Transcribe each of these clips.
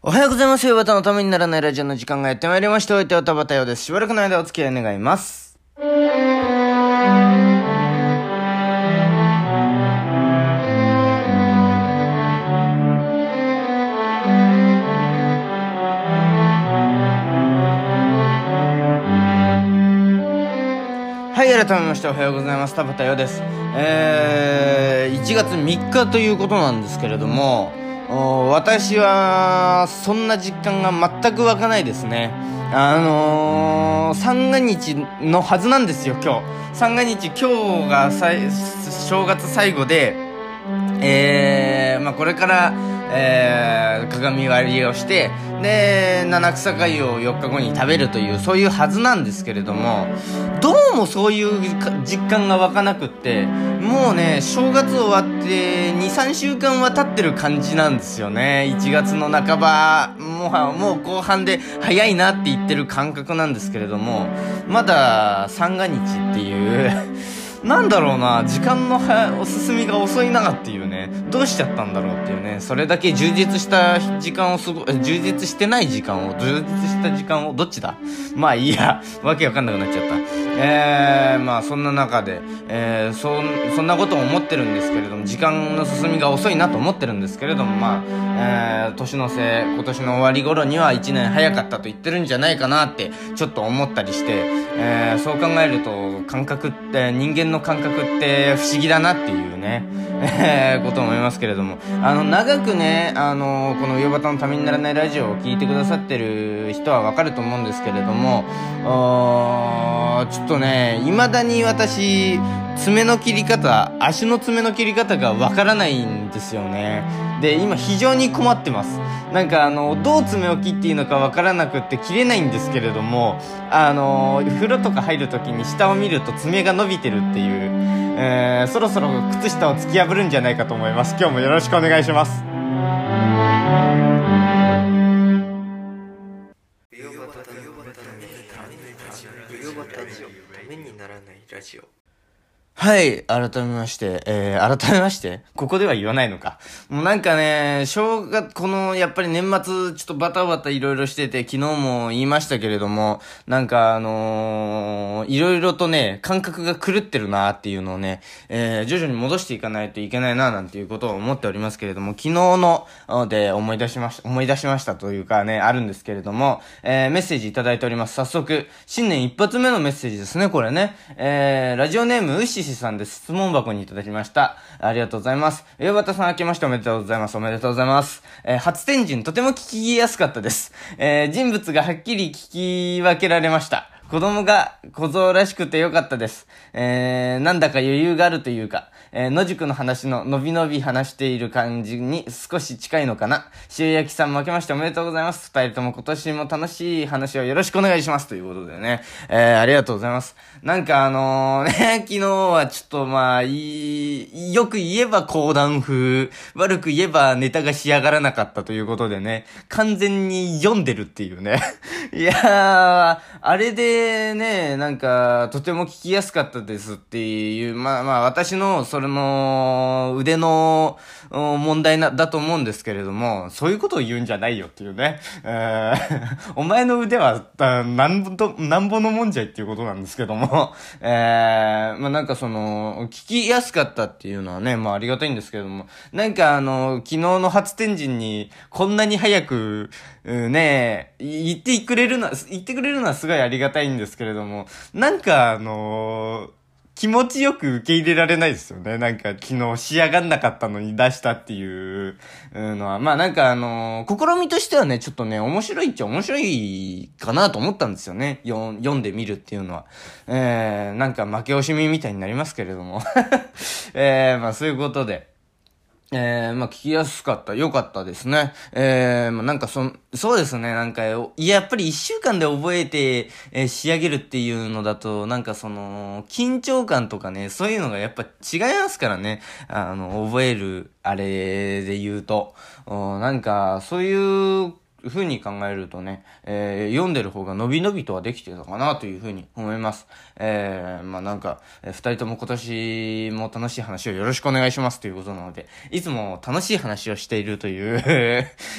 おはようございます。バタのためにならないラジオの時間がやってまいりました。お相手は田畑ようです。しばらくの間お付き合い願います。はい、改めましておはようございます。田畑ようです。えー、1月3日ということなんですけれども、私は、そんな実感が全く湧かないですね。あのー、三が日のはずなんですよ、今日。三が日、今日がさい正月最後で、えー、まあこれから、えー、鏡割りをして、で、七草粥を4日後に食べるという、そういうはずなんですけれども、どうもそういう実感が湧かなくって、もうね、正月終わって2、3週間は経ってる感じなんですよね。1月の半ば、もはもう後半で早いなって言ってる感覚なんですけれども、まだ三が日っていう、なんだろうな、時間のはお進みが遅いなっていうね、どうしちゃったんだろうっていうね、それだけ充実した時間をすご、充実してない時間を、充実した時間を、どっちだ？まあいいや、わけわかんなくなっちゃった。えー、まあそんな中で、えー、そん、そんなことを思ってるんですけれども、時間の進みが遅いなと思ってるんですけれども、まあ、えー、年の瀬、今年の終わり頃には1年早かったと言ってるんじゃないかなって、ちょっと思ったりして、えー、そう考えると、感覚って、人間の感覚って不思議だなっていうね、えー、こと思いますけれども、あの、長くね、あの、この、ヨバタのためにならないラジオを聞いてくださってる人はわかると思うんですけれども、ちょっととね、未だに私、爪の切り方、足の爪の切り方がわからないんですよね。で、今非常に困ってます。なんかあの、どう爪を切っていいのかわからなくって切れないんですけれども、あの、風呂とか入るときに下を見ると爪が伸びてるっていう、えー、そろそろ靴下を突き破るんじゃないかと思います。今日もよろしくお願いします。はい、改めまして、えー、改めまして、ここでは言わないのか。もうなんかね、正月、この、やっぱり年末、ちょっとバタバタいろいろしてて、昨日も言いましたけれども、なんかあのー、いろいろとね、感覚が狂ってるなっていうのをね、えー、徐々に戻していかないといけないななんていうことを思っておりますけれども、昨日の、で思い出しました、思い出しましたというかね、あるんですけれども、えー、メッセージいただいております。早速、新年一発目のメッセージですね、これね。えー、ラジオネーム、うっししさんです。質問箱にいただきました。ありがとうございます。よばたさん明けましておめでとうございます。おめでとうございます。えー、初天神とても聞きやすかったです。えー、人物がはっきり聞き分けられました。子供が小僧らしくてよかったです。えー、なんだか余裕があるというか、えー、野宿の話ののびのび話している感じに少し近いのかな。塩焼きさん負けましておめでとうございます。二人とも今年も楽しい話をよろしくお願いします。ということでね。えー、ありがとうございます。なんかあのー、ね、昨日はちょっとまあ、いい、よく言えば講談風、悪く言えばネタが仕上がらなかったということでね、完全に読んでるっていうね。いやー、あれでね、なんか、とても聞きやすかったですっていう、まあまあ、私の、それの、腕の問題な、だと思うんですけれども、そういうことを言うんじゃないよっていうね。えー、お前の腕は、なんぼと、なんぼのもんじゃいっていうことなんですけども、えー、まあなんかその、聞きやすかったっていうのはね、まあありがたいんですけども、なんかあの、昨日の初天神に、こんなに早く、ね言ってくれるのは、言ってくれるのはすごいありがたいんですけれども、なんかあのー気持ちよく受け入れられないですよね。なんか昨日仕上がんなかったのに出したっていうのは。まあなんかあのー、試みとしてはね、ちょっとね、面白いっちゃ面白いかなと思ったんですよね。読んでみるっていうのは。えー、なんか負け惜しみみたいになりますけれども。えー、まあそういうことで。えー、まあ、聞きやすかった。よかったですね。えー、まあ、なんかそ、そうですね。なんか、いや、やっぱり一週間で覚えて、えー、仕上げるっていうのだと、なんかその、緊張感とかね、そういうのがやっぱ違いますからね。あの、覚える、あれで言うと。なんか、そういう、ふうに考えるとね、えー、読んでる方が伸び伸びとはできてたかなというふうに思います。えー、まあなんか、えー、二人とも今年も楽しい話をよろしくお願いしますということなので、いつも楽しい話をしているという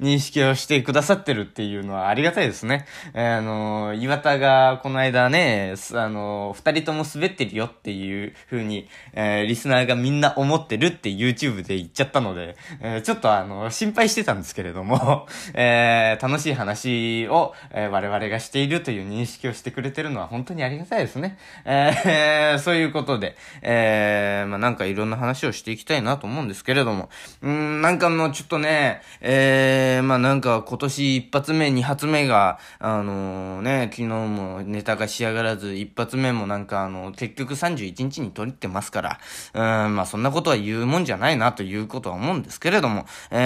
認識をしてくださってるっていうのはありがたいですね。えー、あのー、岩田がこの間ね、あのー、二人とも滑ってるよっていうふうに、えー、リスナーがみんな思ってるって YouTube で言っちゃったので、えー、ちょっとあの、心配してたんですけれども、えー、え楽しい話を、えー、我々がしているという認識をしてくれてるのは本当にありがたいですね。えー、そういうことで、えー、まあ、なんかいろんな話をしていきたいなと思うんですけれども、うん、なんかもうちょっとね、えー、まあ、なんか今年一発目、二発目が、あのー、ね、昨日もネタが仕上がらず、一発目もなんかあの、結局31日に撮ってますから、うん、まあ、そんなことは言うもんじゃないなということは思うんですけれども、え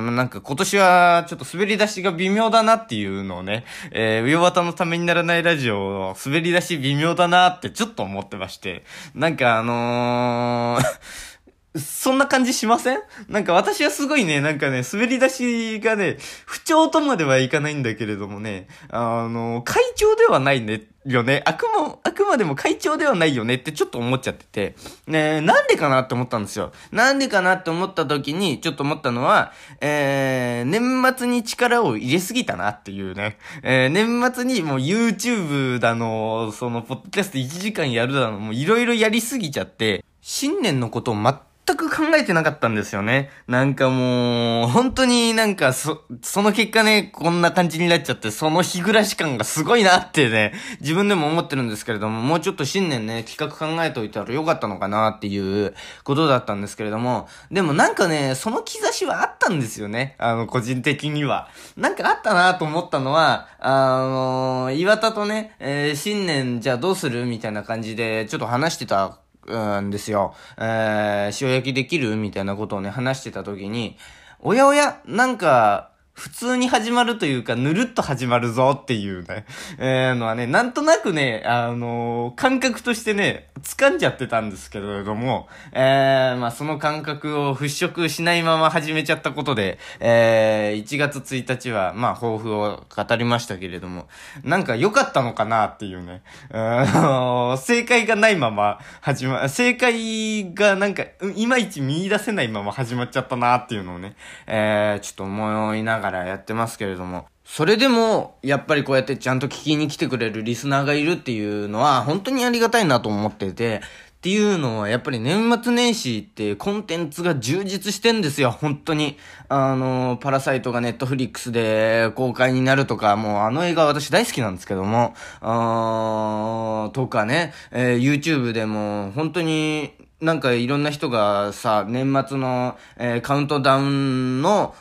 ー、なんか今年はちょっと滑り出しが微妙だなっていうのをね、えー、上渡のためにならないラジオ、滑り出し微妙だなってちょっと思ってまして、なんかあのーそんな感じしません？なんか私はすごいね、なんかね、滑り出しがね、不調とまではいかないんだけれどもね、あの、会長ではないね、よね。あくま、あくまでも会長ではないよねってちょっと思っちゃってて、ねなんでかなって思ったんですよ。なんでかなって思った時に、ちょっと思ったのは、えー、年末に力を入れすぎたなっていうね。えー、年末にもう YouTube だの、その、ポッドキャスト1時間やるだの、もういろいろやりすぎちゃって、新年のことを全全く考えてなかったんですよね。なんかもう、本当になんかそ、その結果ね、こんな感じになっちゃって、その日暮らし感がすごいなってね、自分でも思ってるんですけれども、もうちょっと新年ね、企画考えといたらよかったのかなっていうことだったんですけれども、でもなんかね、その兆しはあったんですよね。あの、個人的には。なんかあったなと思ったのは、あの岩田とね、えー、新年じゃあどうするみたいな感じで、ちょっと話してたうんですよ。えー、塩焼きできるみたいなことをね、話してた時に、おやおや、なんか、普通に始まるというか、ぬるっと始まるぞっていうね、えー、のはね、なんとなくね、あのー、感覚としてね、掴んじゃってたんですけれども、えー、まあその感覚を払拭しないまま始めちゃったことで、えー、1月1日は、まあ抱負を語りましたけれども、なんか良かったのかなっていうね、あ正解がないまま始ま、正解がなんか、いまいち見出せないまま始まっちゃったなっていうのをね、えー、ちょっと思いながらがらやってますけれども、それでも、やっぱりこうやってちゃんと聞きに来てくれるリスナーがいるっていうのは、本当にありがたいなと思ってて、っていうのは、やっぱり年末年始ってコンテンツが充実してんですよ、本当に。あの、パラサイトがネットフリックスで公開になるとか、もうあの映画私大好きなんですけども、あーとかね、えー、YouTube でも本当になんかいろんな人がさ、年末の、えー、カウントダウンの、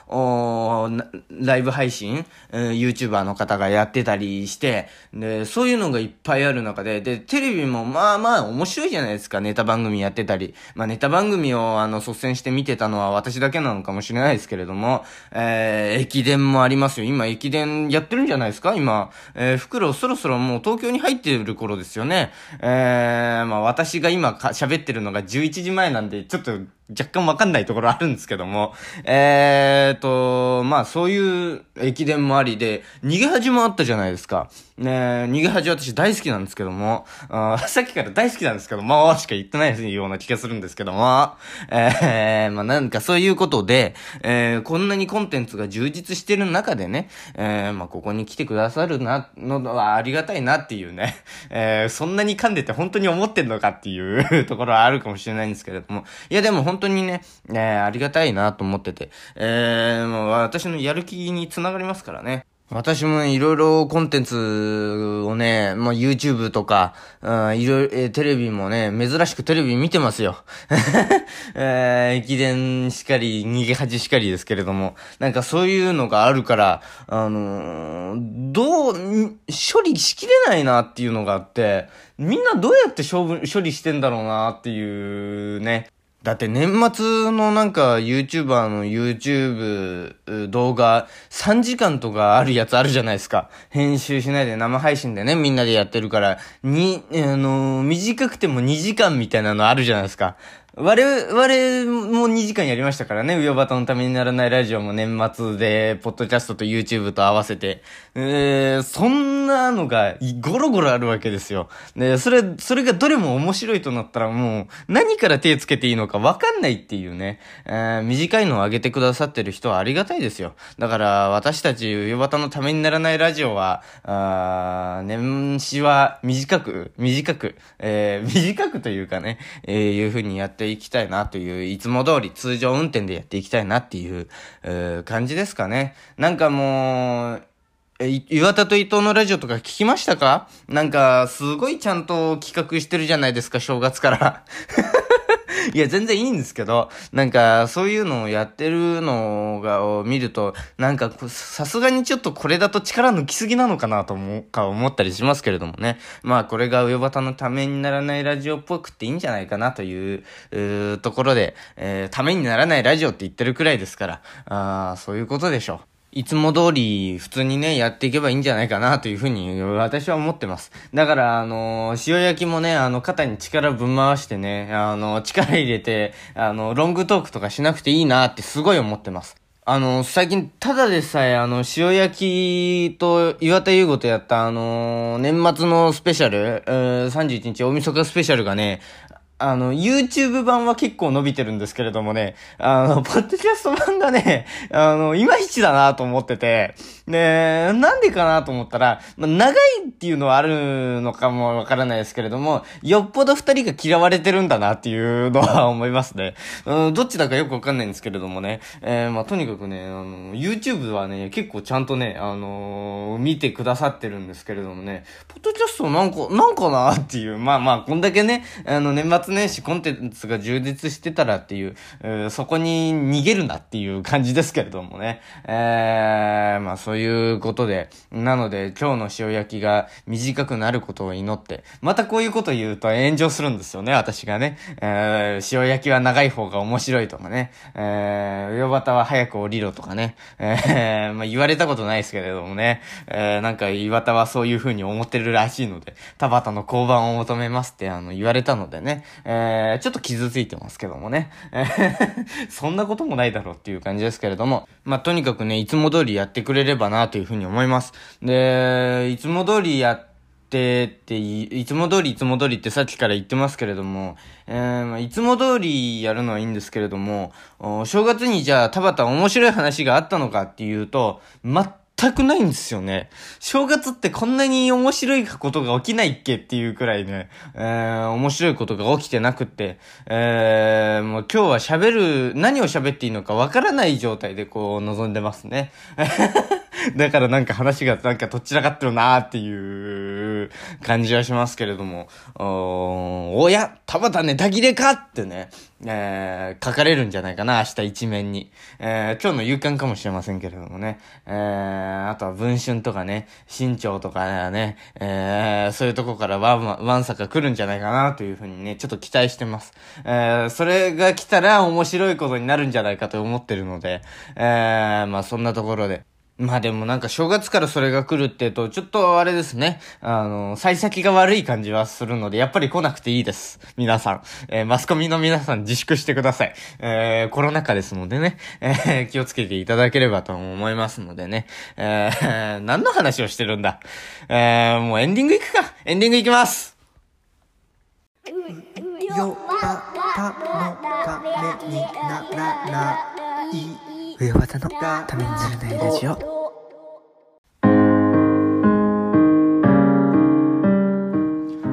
ライブ配信、えー、YouTuber の方がやってたりして、で、そういうのがいっぱいある中で、で、テレビもまあまあ面白いじゃないですか、ネタ番組やってたり。まあネタ番組をあの、率先して見てたのは私だけなのかもしれないですけれども、えー、駅伝もありますよ。今駅伝やってるんじゃないですか？今、えー、袋そろそろもう東京に入ってる頃ですよね。えー、まあ私が今喋ってるのが11時前なんで、ちょっと若干わかんないところあるんですけども、えーと、まあそういう駅伝もありで、逃げ恥もあったじゃないですか。ね逃げ恥私大好きなんですけども、あ さっきから大好きなんですけども、しか言ってないような気がするんですけども、えー、まあなんかそういうことで、えー、こんなにコンテンツが充実してる中でね、えー、まあここに来てくださるな、のはありがたいなっていうね、えー、そんなに噛んでて本当に思ってんのかっていう ところはあるかもしれないんですけれども、いやでも本当にね、えー、ありがたいなと思ってて、えー、もう私のやる気につながりますからね。私もいろいろコンテンツをね、まあ、YouTube とか、うん、いろいろ、えー、テレビもね、珍しくテレビ見てますよ。えー、駅伝しかり、逃げ恥しかりですけれども、なんかそういうのがあるから、あのー、どう、処理しきれないなっていうのがあって、みんなどうやって処処理してんだろうなっていうね、だって年末のなんか YouTuber の YouTube 動画3時間とかあるやつあるじゃないですか。編集しないで生配信でね、みんなでやってるから、に、あの、短くても2時間みたいなのあるじゃないですか。我々も2時間やりましたからね。ウヨバタのためにならないラジオも年末で、ポッドキャストと YouTube と合わせて。えー、そんなのがゴロゴロあるわけですよ。で、それ、それがどれも面白いとなったらもう、何から手つけていいのかわかんないっていうね。えー、短いのを上げてくださってる人はありがたいですよ。だから、私たちウヨバタのためにならないラジオは、あ年始は短く、短く、えー、短くというかね、えー、いう風にやってていきたいなという、いつも通り通常運転でやっていきたいなっていう、う感じですかね。なんかもう、岩田と伊藤のラジオとか聞きましたか？なんか、すごいちゃんと企画してるじゃないですか、正月からいや、全然いいんですけど、なんか、そういうのをやってるのが、を見ると、なんか、さすがにちょっとこれだと力抜きすぎなのかなと思う、か思ったりしますけれどもね。まあ、これが上端のためにならないラジオっぽくっていいんじゃないかなという、うところで、えー、ためにならないラジオって言ってるくらいですから、あそういうことでしょう。いつも通り普通にね、やっていけばいいんじゃないかなというふうに私は思ってます。だから、あの、塩焼きもね、あの、肩に力ぶん回してね、あの、力入れて、あの、ロングトークとかしなくていいなってすごい思ってます。あの、最近、ただでさえ、あの、塩焼きと岩田優吾とやった、あの、年末のスペシャル、31日大晦日スペシャルがね、あの、YouTube 版は結構伸びてるんですけれどもね、あの、ポッドキャスト版がね、あの、いまいちだなと思ってて、で、なんでかなと思ったら、まあ、長いっていうのはあるのかもわからないですけれども、よっぽど二人が嫌われてるんだなっていうのは思いますね。うん、どっちだかよくわかんないんですけれどもね、えー、まあ、とにかくね、あの、YouTube はね、結構ちゃんとね、あのー、見てくださってるんですけれどもね、ポッドキャストなんか、なんかなっていう、まあまあ、こんだけね、あの、年末年始コンテンツが充実してたらっていう、うそこに逃げるなっていう感じですけれどもね。えー、まあそういうことで、なので今日の塩焼きが短くなることを祈って、またこういうこと言うと炎上するんですよね、私がね。えー、塩焼きは長い方が面白いとかね。えー、上端は早く降りろとかね。えー、まあ言われたことないですけれどもね。えー、なんか岩田はそういう風に思ってるらしいので、田畑の交番を求めますってあの言われたのでね。えー、ちょっと傷ついてますけどもね。え そんなこともないだろうっていう感じですけれども。まあ、とにかくね、いつも通りやってくれればなというふうに思います。で、いつも通りやってってい、いつも通りいつも通りってさっきから言ってますけれども、えー、ま、いつも通りやるのはいいんですけれども、お正月にじゃあ田畑面白い話があったのかっていうと、全全くないんですよね。正月ってこんなに面白いことが起きないっけっていうくらいね、えー、面白いことが起きてなくって、えー、もう今日は喋る、何を喋っていいのかわからない状態でこう望んでますね。だからなんか話がなんかどちらかってるなーっていう感じはしますけれども、おおや、田畑ネタ切れかってね、えー、書かれるんじゃないかな、明日一面に。えー、今日の夕刊かもしれませんけれどもね。えー、あとは文春とかね、新潮とかね、えー、そういうとこからワン、ワンサか来るんじゃないかなというふうにね、ちょっと期待してます。えー、それが来たら面白いことになるんじゃないかと思ってるので、えー、まあそんなところで。まあでもなんか正月からそれが来るって言うと、ちょっとあれですね。あの、幸先が悪い感じはするので、やっぱり来なくていいです。皆さん。えー、マスコミの皆さん自粛してください。えー、コロナ禍ですのでね。えー、気をつけていただければと思いますのでね。えー、何の話をしてるんだ？えー、もうエンディング行くか。エンディング行きますよばたのためにならない上技のためにならないラジオ。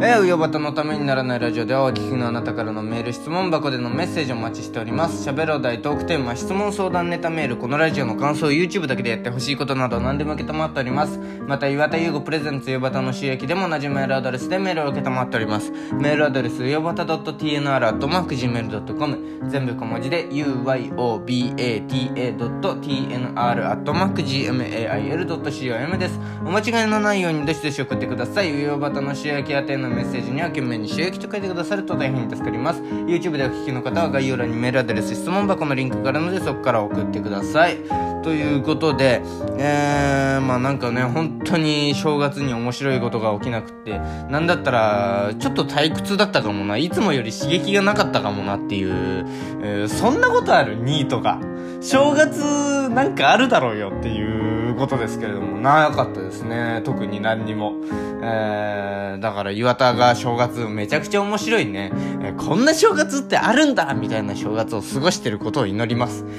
えー、うよばたのためにならないラジオではお聞きのあなたからのメール、質問箱でのメッセージをお待ちしております。喋るお題、トークテーマ、質問相談ネタメール、このラジオの感想、YouTube だけでやってほしいことなど何でも受け止まっております。また、岩田優吾プレゼンツよばたの収益でも同じメールアドレスでメールを受け止まっております。メールアドレス、よばた .tnr.gmail.com 全部小文字で、uyobata.tnr.gmail.com です。お間違いのないようにどしどし送ってください。うよばたの収益宛てのメッセージには懸命に収益と書いてくださると大変助かります。YouTube でお聞きの方は概要欄にメールアドレス、質問箱のリンクがあるのでそこから送ってください。ということで、えー、まあなんかね、本当に正月に面白いことが起きなくって、なんだったら、ちょっと退屈だったかもな、いつもより刺激がなかったかもなっていう、えー、そんなことある ?2 とか。正月なんかあるだろうよっていうことですけれども、なかったですね。特に何にも。えー、だから岩田が正月めちゃくちゃ面白いね。えー、こんな正月ってあるんだみたいな正月を過ごしてることを祈ります。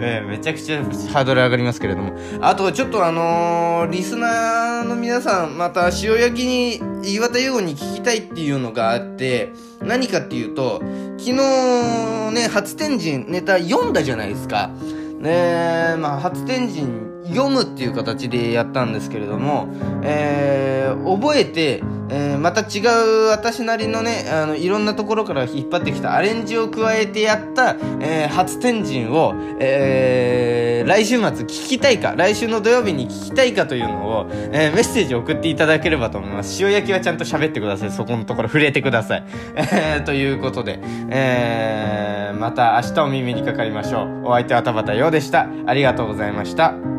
えー、めちゃくちゃハードル上がりますけれども。あと、ちょっとあのー、リスナーの皆さん、また塩焼きに岩田優吾に聞きたいっていうのがあって、何かっていうと、昨日ね、初天神ネタ読んだじゃないですか。ねまあ、初天神読むっていう形でやったんですけれども、えー、覚えて、えー、また違う私なりのね、あの、いろんなところから引っ張ってきたアレンジを加えてやった、えー、初天神を、えー、来週末聞きたいか、来週の土曜日に聞きたいかというのを、えー、メッセージ送っていただければと思います。塩焼きはちゃんと喋ってください。そこのところ触れてください。えー、ということで、えー、また明日お耳にかかりましょう。お相手は田畑陽でした。ありがとうございました。